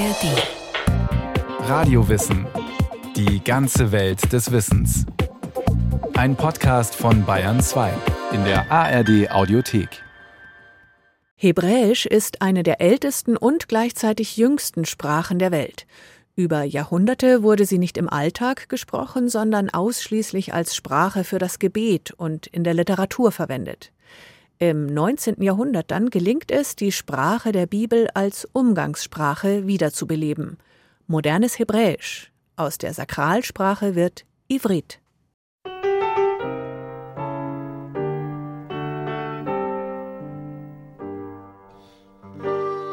ARD. Radiowissen. Die ganze Welt des Wissens. Ein Podcast von Bayern 2 in der ARD Audiothek. Hebräisch ist eine der ältesten und gleichzeitig jüngsten Sprachen der Welt. Über Jahrhunderte wurde sie nicht im Alltag gesprochen, sondern ausschließlich als Sprache für das Gebet und in der Literatur verwendet. Im 19. Jahrhundert dann gelingt es, die Sprache der Bibel als Umgangssprache wiederzubeleben. Modernes Hebräisch. Aus der Sakralsprache wird Ivrit.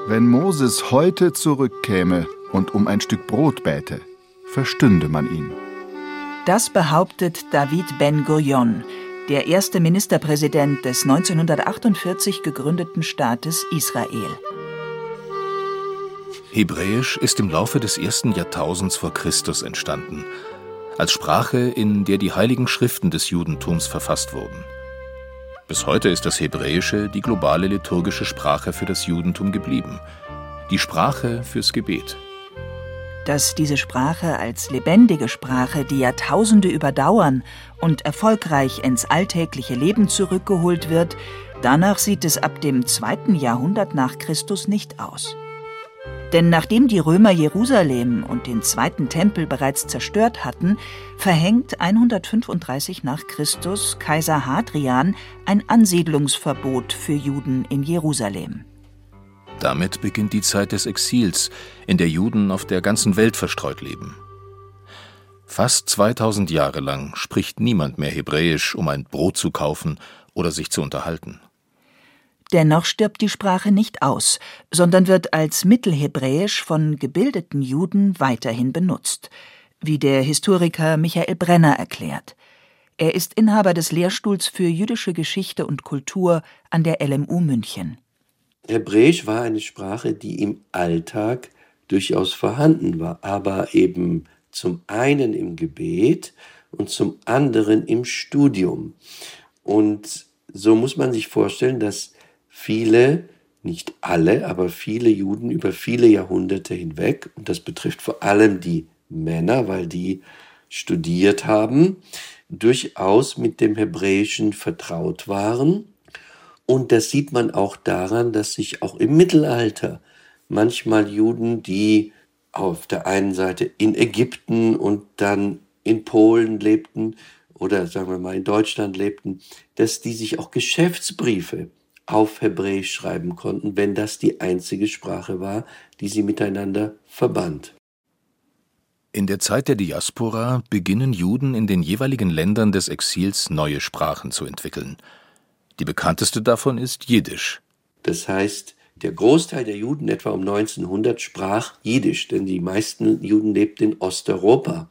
Wenn Moses heute zurückkäme und um ein Stück Brot bäte, verstünde man ihn. Das behauptet David Ben Gurion, der erste Ministerpräsident des 1948 gegründeten Staates Israel. Hebräisch ist im Laufe des ersten Jahrtausends vor Christus entstanden, als Sprache, in der die heiligen Schriften des Judentums verfasst wurden. Bis heute ist das Hebräische die globale liturgische Sprache für das Judentum geblieben, die Sprache fürs Gebet dass diese Sprache als lebendige Sprache die Jahrtausende überdauern und erfolgreich ins alltägliche Leben zurückgeholt wird, danach sieht es ab dem zweiten Jahrhundert nach Christus nicht aus. Denn nachdem die Römer Jerusalem und den zweiten Tempel bereits zerstört hatten, verhängt 135 nach Christus Kaiser Hadrian ein Ansiedlungsverbot für Juden in Jerusalem. Damit beginnt die Zeit des Exils, in der Juden auf der ganzen Welt verstreut leben. Fast 2000 Jahre lang spricht niemand mehr Hebräisch, um ein Brot zu kaufen oder sich zu unterhalten. Dennoch stirbt die Sprache nicht aus, sondern wird als Mittelhebräisch von gebildeten Juden weiterhin benutzt, wie der Historiker Michael Brenner erklärt. Er ist Inhaber des Lehrstuhls für jüdische Geschichte und Kultur an der LMU München. Hebräisch war eine Sprache, die im Alltag durchaus vorhanden war, aber eben zum einen im Gebet und zum anderen im Studium. Und so muss man sich vorstellen, dass viele, nicht alle, aber viele Juden über viele Jahrhunderte hinweg, und das betrifft vor allem die Männer, weil die studiert haben, durchaus mit dem Hebräischen vertraut waren und das sieht man auch daran, dass sich auch im Mittelalter manchmal Juden, die auf der einen Seite in Ägypten und dann in Polen lebten oder sagen wir mal in Deutschland lebten, dass die sich auch Geschäftsbriefe auf Hebräisch schreiben konnten, wenn das die einzige Sprache war, die sie miteinander verband. In der Zeit der Diaspora beginnen Juden in den jeweiligen Ländern des Exils neue Sprachen zu entwickeln – die bekannteste davon ist Jiddisch. Das heißt, der Großteil der Juden etwa um 1900 sprach Jiddisch, denn die meisten Juden lebten in Osteuropa.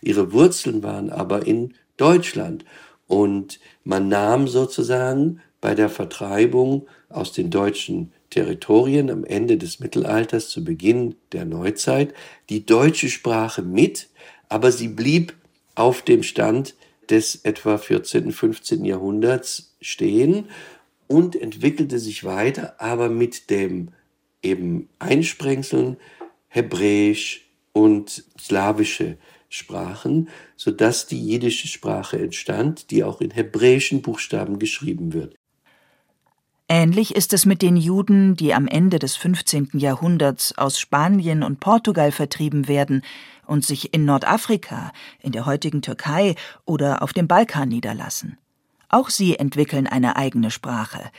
Ihre Wurzeln waren aber in Deutschland und man nahm sozusagen bei der Vertreibung aus den deutschen Territorien am Ende des Mittelalters zu Beginn der Neuzeit die deutsche Sprache mit, aber sie blieb auf dem Stand des etwa 14., 15. Jahrhunderts stehen und entwickelte sich weiter, aber mit dem eben Einsprengseln Hebräisch und slawische Sprachen, sodass die jiddische Sprache entstand, die auch in hebräischen Buchstaben geschrieben wird. Ähnlich ist es mit den Juden, die am Ende des 15. Jahrhunderts aus Spanien und Portugal vertrieben werden und sich in Nordafrika, in der heutigen Türkei oder auf dem Balkan niederlassen. Auch sie entwickeln eine eigene Sprache,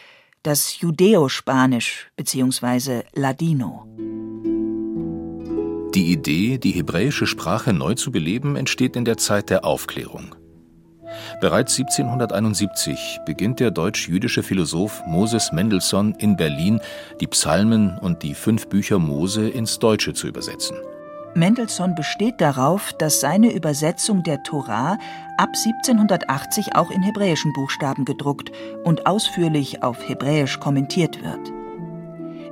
das Judäospanisch bzw. Ladino. Die Idee, die hebräische Sprache neu zu beleben, entsteht in der Zeit der Aufklärung. Bereits 1771 beginnt der deutsch-jüdische Philosoph Moses Mendelssohn in Berlin, die Psalmen und die fünf Bücher Mose ins Deutsche zu übersetzen. Mendelssohn besteht darauf, dass seine Übersetzung der Tora ab 1780 auch in hebräischen Buchstaben gedruckt und ausführlich auf Hebräisch kommentiert wird.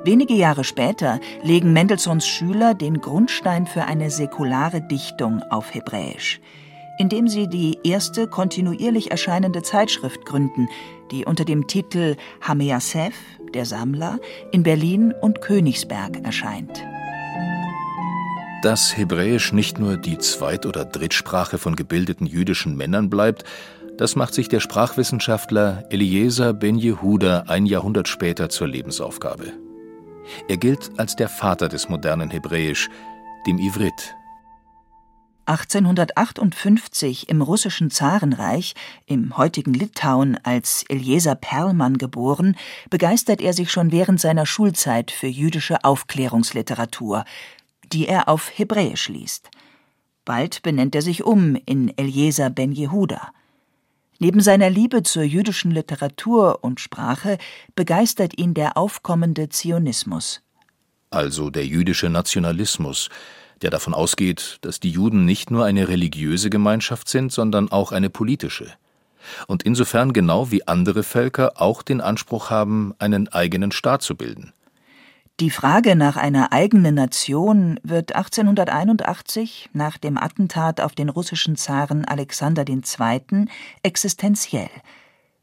Wenige Jahre später legen Mendelssohns Schüler den Grundstein für eine säkulare Dichtung auf Hebräisch indem sie die erste kontinuierlich erscheinende Zeitschrift gründen, die unter dem Titel Hameasef, der Sammler, in Berlin und Königsberg erscheint. Dass Hebräisch nicht nur die Zweit- oder Drittsprache von gebildeten jüdischen Männern bleibt, das macht sich der Sprachwissenschaftler Eliezer ben Jehuda ein Jahrhundert später zur Lebensaufgabe. Er gilt als der Vater des modernen Hebräisch, dem Ivrit. 1858 im russischen Zarenreich, im heutigen Litauen, als Eliezer Perlmann geboren, begeistert er sich schon während seiner Schulzeit für jüdische Aufklärungsliteratur, die er auf Hebräisch liest. Bald benennt er sich um in Eliezer ben Jehuda. Neben seiner Liebe zur jüdischen Literatur und Sprache begeistert ihn der aufkommende Zionismus. Also der jüdische Nationalismus, der davon ausgeht, dass die Juden nicht nur eine religiöse Gemeinschaft sind, sondern auch eine politische. Und insofern genau wie andere Völker auch den Anspruch haben, einen eigenen Staat zu bilden. Die Frage nach einer eigenen Nation wird 1881 nach dem Attentat auf den russischen Zaren Alexander II. existenziell.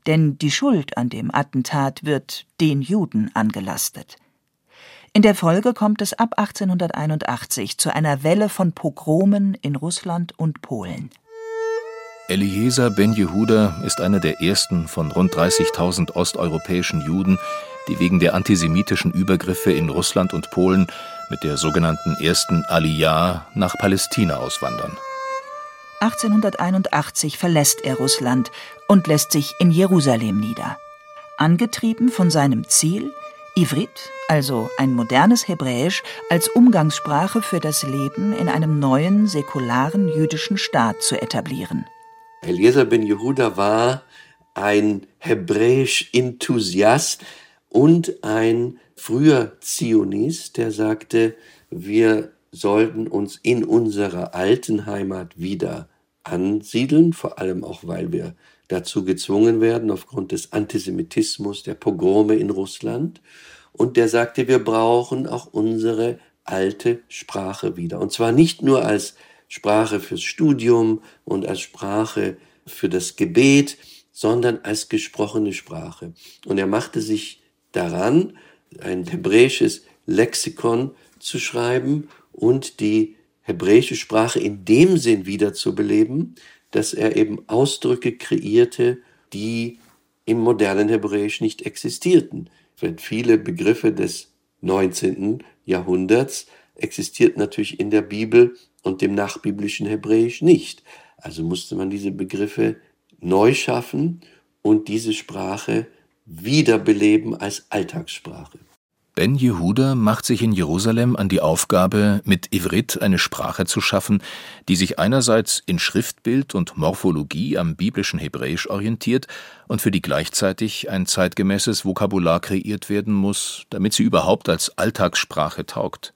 Denn die Schuld an dem Attentat wird den Juden angelastet. In der Folge kommt es ab 1881 zu einer Welle von Pogromen in Russland und Polen. Eliezer ben Jehuda ist einer der ersten von rund 30.000 osteuropäischen Juden, die wegen der antisemitischen Übergriffe in Russland und Polen mit der sogenannten ersten Aliyah nach Palästina auswandern. 1881 verlässt er Russland und lässt sich in Jerusalem nieder. Angetrieben von seinem Ziel, Ivrit, also ein modernes Hebräisch, als Umgangssprache für das Leben in einem neuen, säkularen jüdischen Staat zu etablieren. Eliezer ben Yehuda war ein Hebräisch-Enthusiast, und ein früher Zionist, der sagte, wir sollten uns in unserer alten Heimat wieder ansiedeln, vor allem auch, weil wir dazu gezwungen werden aufgrund des Antisemitismus, der Pogrome in Russland. Und der sagte, wir brauchen auch unsere alte Sprache wieder. Und zwar nicht nur als Sprache fürs Studium und als Sprache für das Gebet, sondern als gesprochene Sprache. Und er machte sich daran, ein hebräisches Lexikon zu schreiben und die hebräische Sprache in dem Sinn wiederzubeleben, dass er eben Ausdrücke kreierte, die im modernen Hebräisch nicht existierten. Denn viele Begriffe des 19. Jahrhunderts existierten natürlich in der Bibel und dem nachbiblischen Hebräisch nicht. Also musste man diese Begriffe neu schaffen und diese Sprache wiederbeleben als Alltagssprache. Ben Jehuda macht sich in Jerusalem an die Aufgabe, mit Ivrit eine Sprache zu schaffen, die sich einerseits in Schriftbild und Morphologie am biblischen Hebräisch orientiert und für die gleichzeitig ein zeitgemäßes Vokabular kreiert werden muss, damit sie überhaupt als Alltagssprache taugt.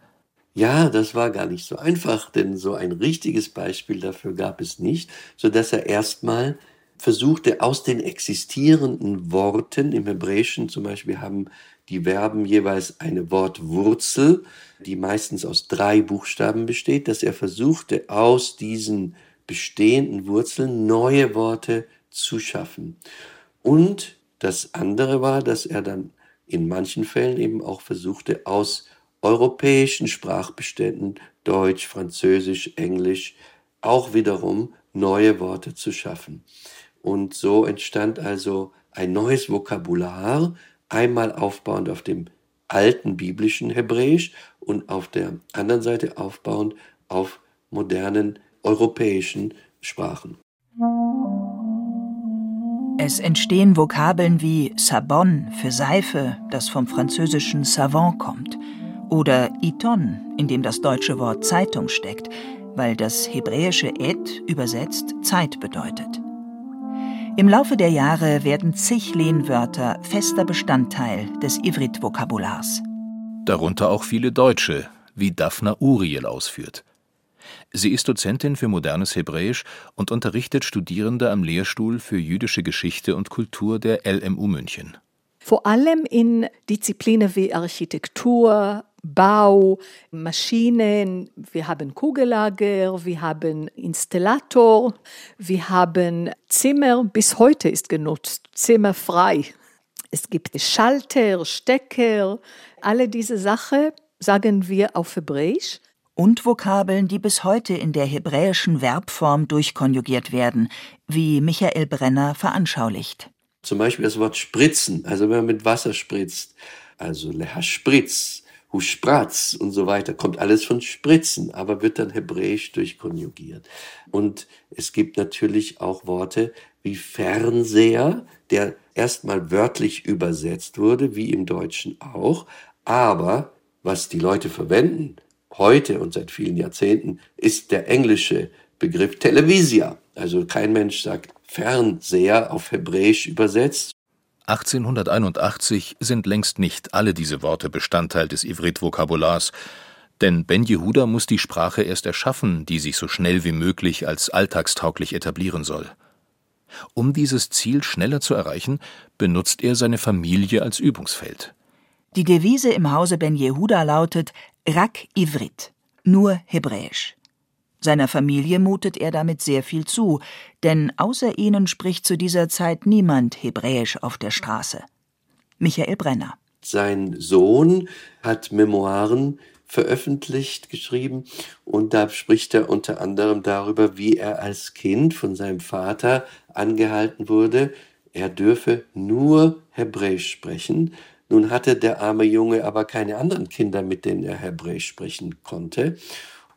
Ja, das war gar nicht so einfach, denn so ein richtiges Beispiel dafür gab es nicht, so dass er erstmal versuchte aus den existierenden Worten, im Hebräischen zum Beispiel haben die Verben jeweils eine Wortwurzel, die meistens aus drei Buchstaben besteht, dass er versuchte aus diesen bestehenden Wurzeln neue Worte zu schaffen. Und das andere war, dass er dann in manchen Fällen eben auch versuchte, aus europäischen Sprachbeständen, Deutsch, Französisch, Englisch, auch wiederum neue Worte zu schaffen. Und so entstand also ein neues Vokabular, einmal aufbauend auf dem alten biblischen Hebräisch und auf der anderen Seite aufbauend auf modernen europäischen Sprachen. Es entstehen Vokabeln wie Sabon für Seife, das vom französischen Savant kommt, oder Iton, in dem das deutsche Wort Zeitung steckt, weil das hebräische Et übersetzt Zeit bedeutet. Im Laufe der Jahre werden zig Lehnwörter fester Bestandteil des Ivrit-Vokabulars. Darunter auch viele Deutsche, wie Daphna Uriel ausführt. Sie ist Dozentin für modernes Hebräisch und unterrichtet Studierende am Lehrstuhl für jüdische Geschichte und Kultur der LMU München. Vor allem in Disziplinen wie Architektur, Bau, Maschinen, wir haben Kugellager, wir haben Installator, wir haben Zimmer, bis heute ist genutzt, Zimmer frei. Es gibt Schalter, Stecker, alle diese Sachen sagen wir auf Hebräisch. und Vokabeln, die bis heute in der hebräischen Verbform durchkonjugiert werden, wie Michael Brenner veranschaulicht. Zum Beispiel das Wort spritzen, also wenn man mit Wasser spritzt, also leha spritz, hu spratz und so weiter, kommt alles von spritzen, aber wird dann hebräisch durchkonjugiert. Und es gibt natürlich auch Worte wie Fernseher, der erstmal wörtlich übersetzt wurde, wie im Deutschen auch, aber was die Leute verwenden, heute und seit vielen Jahrzehnten ist der englische Begriff Televisia. Also kein Mensch sagt Fernseher auf Hebräisch übersetzt. 1881 sind längst nicht alle diese Worte Bestandteil des Ivrit-Vokabulars, denn Ben Jehuda muss die Sprache erst erschaffen, die sich so schnell wie möglich als alltagstauglich etablieren soll. Um dieses Ziel schneller zu erreichen, benutzt er seine Familie als Übungsfeld. Die Devise im Hause Ben Jehuda lautet Rak Ivrit, nur Hebräisch. Seiner Familie mutet er damit sehr viel zu, denn außer ihnen spricht zu dieser Zeit niemand Hebräisch auf der Straße. Michael Brenner. Sein Sohn hat Memoiren veröffentlicht, geschrieben, und da spricht er unter anderem darüber, wie er als Kind von seinem Vater angehalten wurde, er dürfe nur Hebräisch sprechen, nun hatte der arme Junge aber keine anderen Kinder, mit denen er Hebräisch sprechen konnte.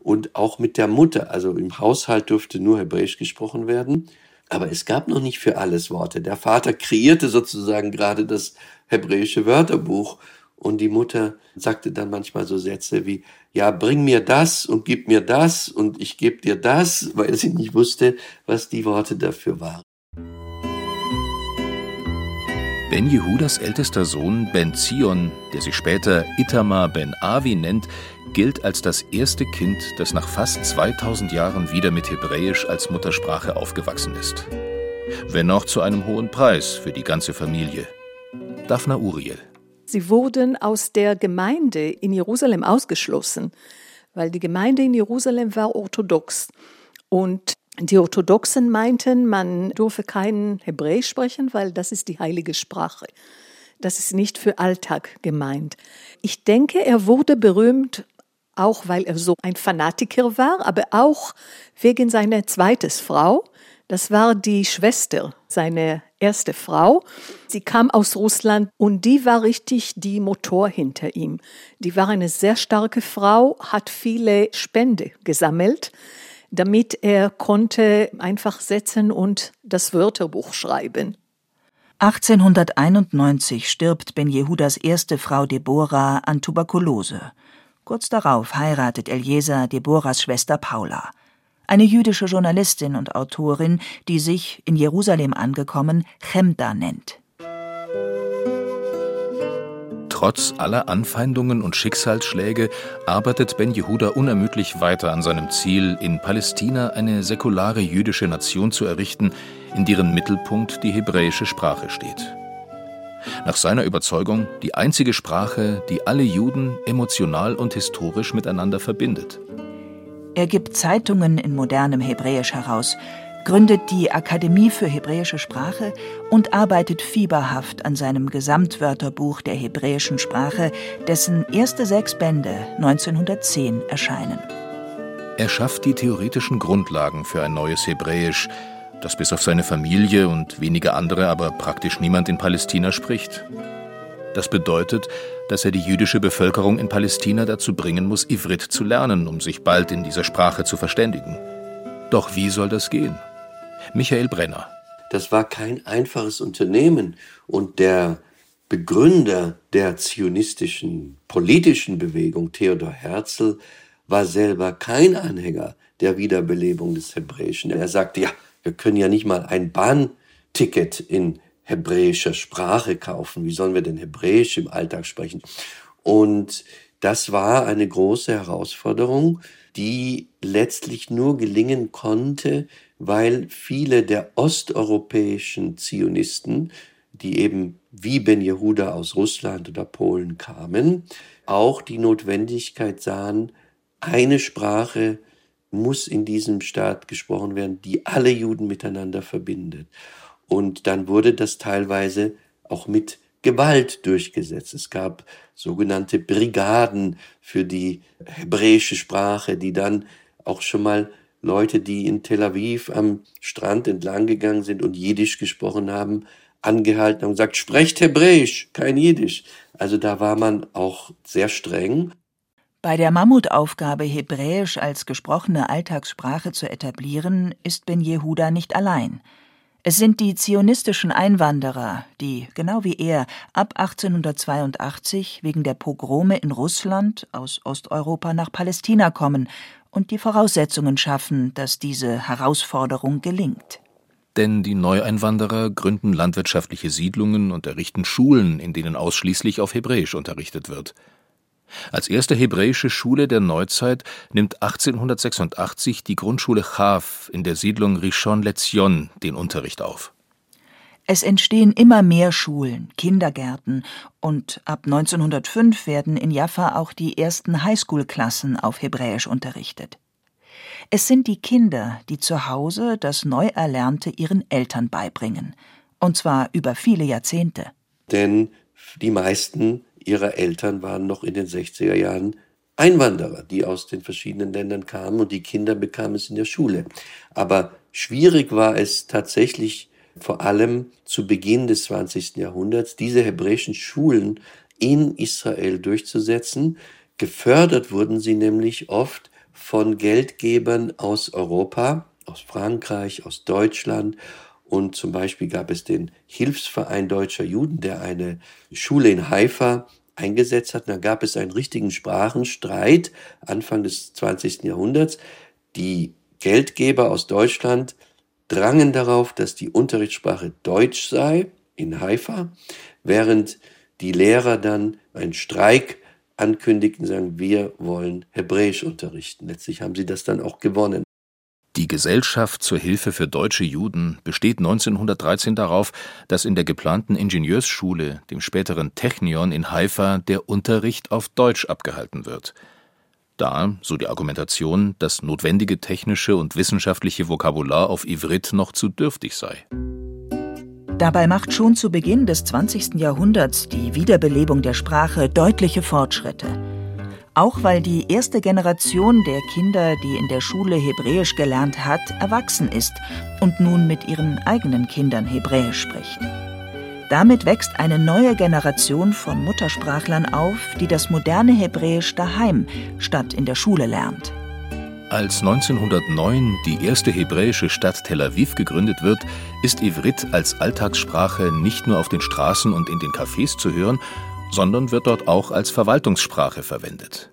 Und auch mit der Mutter, also im Haushalt durfte nur Hebräisch gesprochen werden. Aber es gab noch nicht für alles Worte. Der Vater kreierte sozusagen gerade das hebräische Wörterbuch. Und die Mutter sagte dann manchmal so Sätze wie, ja, bring mir das und gib mir das und ich gebe dir das, weil sie nicht wusste, was die Worte dafür waren. Ben Jehudas ältester Sohn Ben Zion, der sich später Itamar Ben Avi nennt, gilt als das erste Kind, das nach fast 2000 Jahren wieder mit Hebräisch als Muttersprache aufgewachsen ist. Wenn auch zu einem hohen Preis für die ganze Familie. Daphna Uriel. Sie wurden aus der Gemeinde in Jerusalem ausgeschlossen, weil die Gemeinde in Jerusalem war orthodox. Und die Orthodoxen meinten, man dürfe kein Hebräisch sprechen, weil das ist die heilige Sprache. Das ist nicht für Alltag gemeint. Ich denke, er wurde berühmt, auch weil er so ein Fanatiker war, aber auch wegen seiner zweiten Frau. Das war die Schwester, seine erste Frau. Sie kam aus Russland und die war richtig die Motor hinter ihm. Die war eine sehr starke Frau, hat viele Spende gesammelt damit er konnte einfach setzen und das Wörterbuch schreiben. 1891 stirbt Ben Jehudas erste Frau Deborah an Tuberkulose. Kurz darauf heiratet Eliezer Deborahs Schwester Paula, eine jüdische Journalistin und Autorin, die sich, in Jerusalem angekommen, Chemda nennt. Trotz aller Anfeindungen und Schicksalsschläge arbeitet Ben Jehuda unermüdlich weiter an seinem Ziel, in Palästina eine säkulare jüdische Nation zu errichten, in deren Mittelpunkt die hebräische Sprache steht. Nach seiner Überzeugung die einzige Sprache, die alle Juden emotional und historisch miteinander verbindet. Er gibt Zeitungen in modernem Hebräisch heraus, gründet die Akademie für hebräische Sprache und arbeitet fieberhaft an seinem Gesamtwörterbuch der hebräischen Sprache, dessen erste sechs Bände 1910 erscheinen. Er schafft die theoretischen Grundlagen für ein neues Hebräisch, das bis auf seine Familie und wenige andere aber praktisch niemand in Palästina spricht. Das bedeutet, dass er die jüdische Bevölkerung in Palästina dazu bringen muss, Ivrit zu lernen, um sich bald in dieser Sprache zu verständigen. Doch wie soll das gehen? Michael Brenner. Das war kein einfaches Unternehmen und der Begründer der zionistischen politischen Bewegung, Theodor Herzl, war selber kein Anhänger der Wiederbelebung des Hebräischen. Er sagte, ja, wir können ja nicht mal ein Bahnticket in hebräischer Sprache kaufen. Wie sollen wir denn Hebräisch im Alltag sprechen? Und das war eine große Herausforderung, die letztlich nur gelingen konnte, weil viele der osteuropäischen Zionisten, die eben wie Ben Jehuda aus Russland oder Polen kamen, auch die Notwendigkeit sahen, eine Sprache muss in diesem Staat gesprochen werden, die alle Juden miteinander verbindet. Und dann wurde das teilweise auch mit Gewalt durchgesetzt. Es gab sogenannte Brigaden für die hebräische Sprache, die dann auch schon mal Leute, die in Tel Aviv am Strand entlang gegangen sind und Jiddisch gesprochen haben, angehalten und gesagt, sprecht Hebräisch, kein Jiddisch. Also da war man auch sehr streng. Bei der Mammutaufgabe, Hebräisch als gesprochene Alltagssprache zu etablieren, ist Ben Jehuda nicht allein. Es sind die zionistischen Einwanderer, die, genau wie er, ab 1882 wegen der Pogrome in Russland aus Osteuropa nach Palästina kommen und die Voraussetzungen schaffen, dass diese Herausforderung gelingt. Denn die Neueinwanderer gründen landwirtschaftliche Siedlungen und errichten Schulen, in denen ausschließlich auf Hebräisch unterrichtet wird. Als erste hebräische Schule der Neuzeit nimmt 1886 die Grundschule Chav in der Siedlung Rishon LeZion den Unterricht auf. Es entstehen immer mehr Schulen, Kindergärten und ab 1905 werden in Jaffa auch die ersten Highschool-Klassen auf Hebräisch unterrichtet. Es sind die Kinder, die zu Hause das Neuerlernte ihren Eltern beibringen, und zwar über viele Jahrzehnte. Denn die meisten ihrer Eltern waren noch in den 60er Jahren Einwanderer, die aus den verschiedenen Ländern kamen und die Kinder bekamen es in der Schule. Aber schwierig war es tatsächlich vor allem zu Beginn des 20. Jahrhunderts, diese hebräischen Schulen in Israel durchzusetzen. Gefördert wurden sie nämlich oft von Geldgebern aus Europa, aus Frankreich, aus Deutschland und zum Beispiel gab es den Hilfsverein deutscher Juden, der eine Schule in Haifa eingesetzt hat. da gab es einen richtigen Sprachenstreit Anfang des 20. Jahrhunderts. Die Geldgeber aus Deutschland drangen darauf, dass die Unterrichtssprache Deutsch sei in Haifa, während die Lehrer dann einen Streik ankündigten, sagen, wir wollen Hebräisch unterrichten. Letztlich haben sie das dann auch gewonnen. Die Gesellschaft zur Hilfe für deutsche Juden besteht 1913 darauf, dass in der geplanten Ingenieursschule, dem späteren Technion in Haifa, der Unterricht auf Deutsch abgehalten wird. Da, so die Argumentation, das notwendige technische und wissenschaftliche Vokabular auf Ivrit noch zu dürftig sei. Dabei macht schon zu Beginn des 20. Jahrhunderts die Wiederbelebung der Sprache deutliche Fortschritte. Auch weil die erste Generation der Kinder, die in der Schule Hebräisch gelernt hat, erwachsen ist und nun mit ihren eigenen Kindern Hebräisch spricht. Damit wächst eine neue Generation von Muttersprachlern auf, die das moderne Hebräisch daheim statt in der Schule lernt. Als 1909 die erste hebräische Stadt Tel Aviv gegründet wird, ist Ivrit als Alltagssprache nicht nur auf den Straßen und in den Cafés zu hören, sondern wird dort auch als Verwaltungssprache verwendet.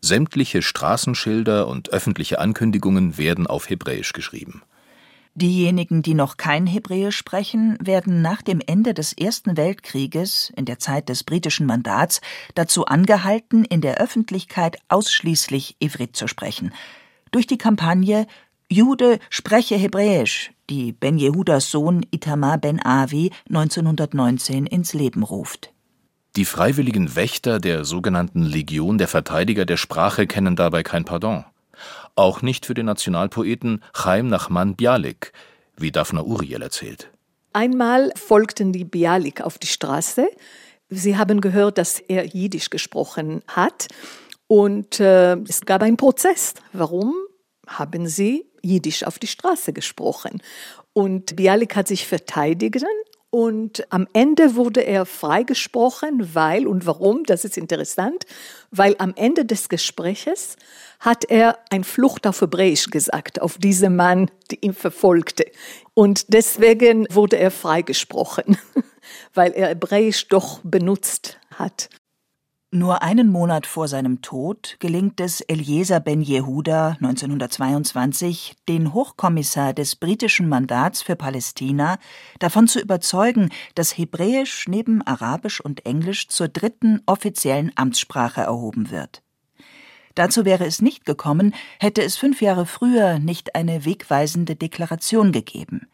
Sämtliche Straßenschilder und öffentliche Ankündigungen werden auf Hebräisch geschrieben. Diejenigen, die noch kein Hebräisch sprechen, werden nach dem Ende des Ersten Weltkrieges, in der Zeit des britischen Mandats, dazu angehalten, in der Öffentlichkeit ausschließlich Ivrit zu sprechen. Durch die Kampagne Jude spreche Hebräisch, die Ben Jehudas Sohn Itamar Ben Avi 1919 ins Leben ruft. Die freiwilligen Wächter der sogenannten Legion der Verteidiger der Sprache kennen dabei kein Pardon. Auch nicht für den Nationalpoeten Chaim Nachman Bialik, wie Daphna Uriel erzählt. Einmal folgten die Bialik auf die Straße. Sie haben gehört, dass er Jiddisch gesprochen hat. Und äh, es gab einen Prozess. Warum haben sie Jiddisch auf die Straße gesprochen? Und Bialik hat sich verteidigt und am Ende wurde er freigesprochen, weil und warum, das ist interessant, weil am Ende des Gespräches hat er ein Flucht auf Hebräisch gesagt, auf diesen Mann, der ihn verfolgte. Und deswegen wurde er freigesprochen, weil er Hebräisch doch benutzt hat. Nur einen Monat vor seinem Tod gelingt es Eliezer Ben Jehuda 1922, den Hochkommissar des britischen Mandats für Palästina davon zu überzeugen, dass Hebräisch neben Arabisch und Englisch zur dritten offiziellen Amtssprache erhoben wird. Dazu wäre es nicht gekommen, hätte es fünf Jahre früher nicht eine wegweisende Deklaration gegeben.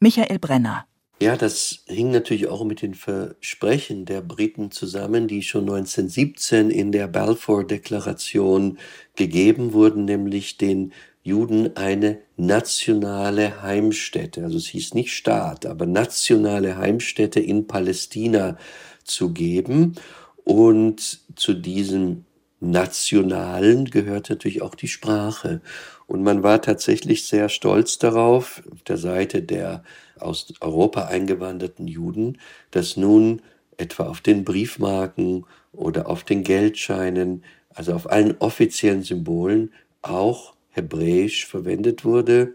Michael Brenner ja, das hing natürlich auch mit den Versprechen der Briten zusammen, die schon 1917 in der Balfour-Deklaration gegeben wurden, nämlich den Juden eine nationale Heimstätte, also es hieß nicht Staat, aber nationale Heimstätte in Palästina zu geben. Und zu diesem Nationalen gehört natürlich auch die Sprache. Und man war tatsächlich sehr stolz darauf, auf der Seite der aus Europa eingewanderten Juden, dass nun etwa auf den Briefmarken oder auf den Geldscheinen, also auf allen offiziellen Symbolen auch Hebräisch verwendet wurde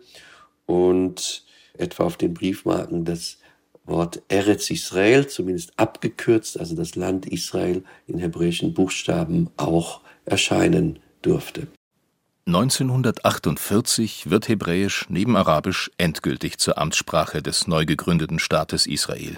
und etwa auf den Briefmarken das Wort Eretz Israel, zumindest abgekürzt, also das Land Israel in hebräischen Buchstaben auch erscheinen durfte. 1948 wird Hebräisch neben Arabisch endgültig zur Amtssprache des neu gegründeten Staates Israel.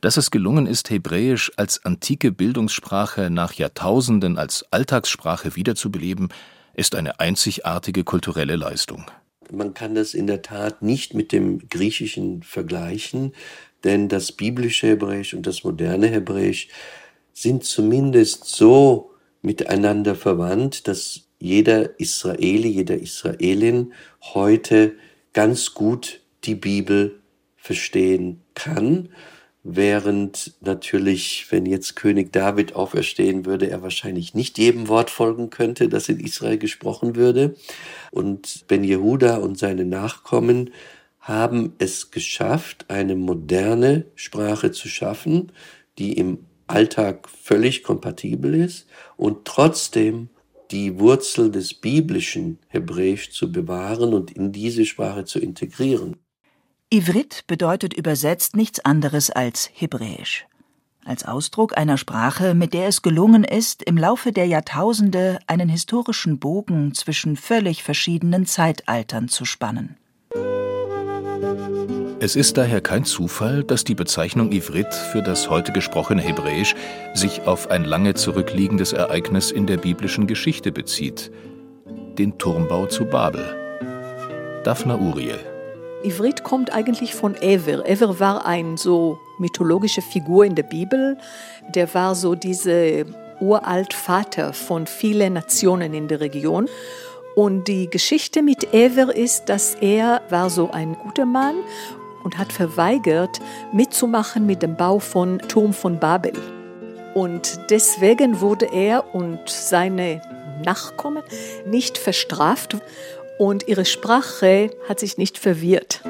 Dass es gelungen ist, Hebräisch als antike Bildungssprache nach Jahrtausenden als Alltagssprache wiederzubeleben, ist eine einzigartige kulturelle Leistung. Man kann das in der Tat nicht mit dem Griechischen vergleichen, denn das biblische Hebräisch und das moderne Hebräisch sind zumindest so miteinander verwandt, dass jeder Israeli, jeder Israelin heute ganz gut die Bibel verstehen kann während natürlich, wenn jetzt König David auferstehen würde, er wahrscheinlich nicht jedem Wort folgen könnte, das in Israel gesprochen würde. Und Ben Jehuda und seine Nachkommen haben es geschafft, eine moderne Sprache zu schaffen, die im Alltag völlig kompatibel ist und trotzdem die Wurzel des biblischen Hebräisch zu bewahren und in diese Sprache zu integrieren. Ivrit bedeutet übersetzt nichts anderes als Hebräisch. Als Ausdruck einer Sprache, mit der es gelungen ist, im Laufe der Jahrtausende einen historischen Bogen zwischen völlig verschiedenen Zeitaltern zu spannen. Es ist daher kein Zufall, dass die Bezeichnung Ivrit für das heute gesprochene Hebräisch sich auf ein lange zurückliegendes Ereignis in der biblischen Geschichte bezieht: den Turmbau zu Babel. Daphna Uriel. Ivrit kommt eigentlich von Ever. Ever war ein so mythologische Figur in der Bibel. Der war so diese Uraltvater von vielen Nationen in der Region. Und die Geschichte mit Ever ist, dass er war so ein guter Mann und hat verweigert, mitzumachen mit dem Bau von Turm von Babel. Und deswegen wurde er und seine Nachkommen nicht verstraft und ihre Sprache hat sich nicht verwirrt.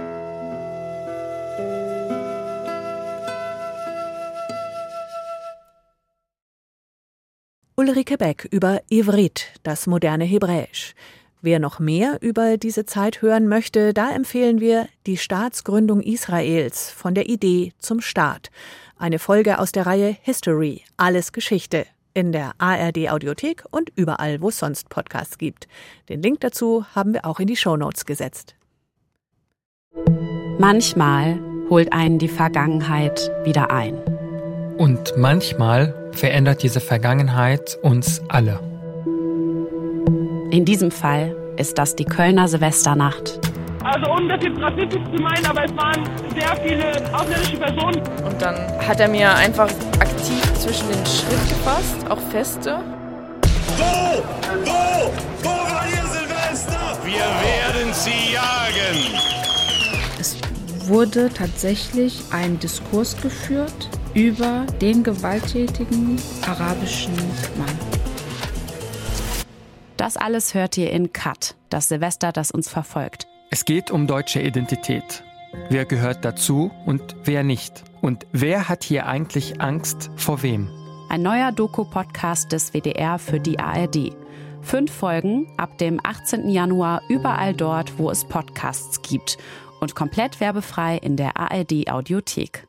Ulrike Beck über Ivrit, das moderne Hebräisch. Wer noch mehr über diese Zeit hören möchte, da empfehlen wir die Staatsgründung Israels von der Idee zum Staat. Eine Folge aus der Reihe History, alles Geschichte in der ARD Audiothek und überall, wo es sonst Podcasts gibt. Den Link dazu haben wir auch in die Show Notes gesetzt. Manchmal holt einen die Vergangenheit wieder ein. Und manchmal verändert diese Vergangenheit uns alle. In diesem Fall ist das die Kölner Silvesternacht. Also ohne das jetzt rassistisch zu meinen, aber es waren sehr viele ausländische Personen. Und dann hat er mir einfach aktiv zwischen den Schritt gefasst, auch feste. Wo? Wo? Wo war ihr Silvester? Wir werden sie jagen. Es wurde tatsächlich ein Diskurs geführt über den gewalttätigen arabischen Mann. Das alles hört ihr in Cut, das Silvester, das uns verfolgt. Es geht um deutsche Identität. Wer gehört dazu und wer nicht? Und wer hat hier eigentlich Angst vor wem? Ein neuer Doku-Podcast des WDR für die ARD. Fünf Folgen ab dem 18. Januar überall dort, wo es Podcasts gibt. Und komplett werbefrei in der ARD Audiothek.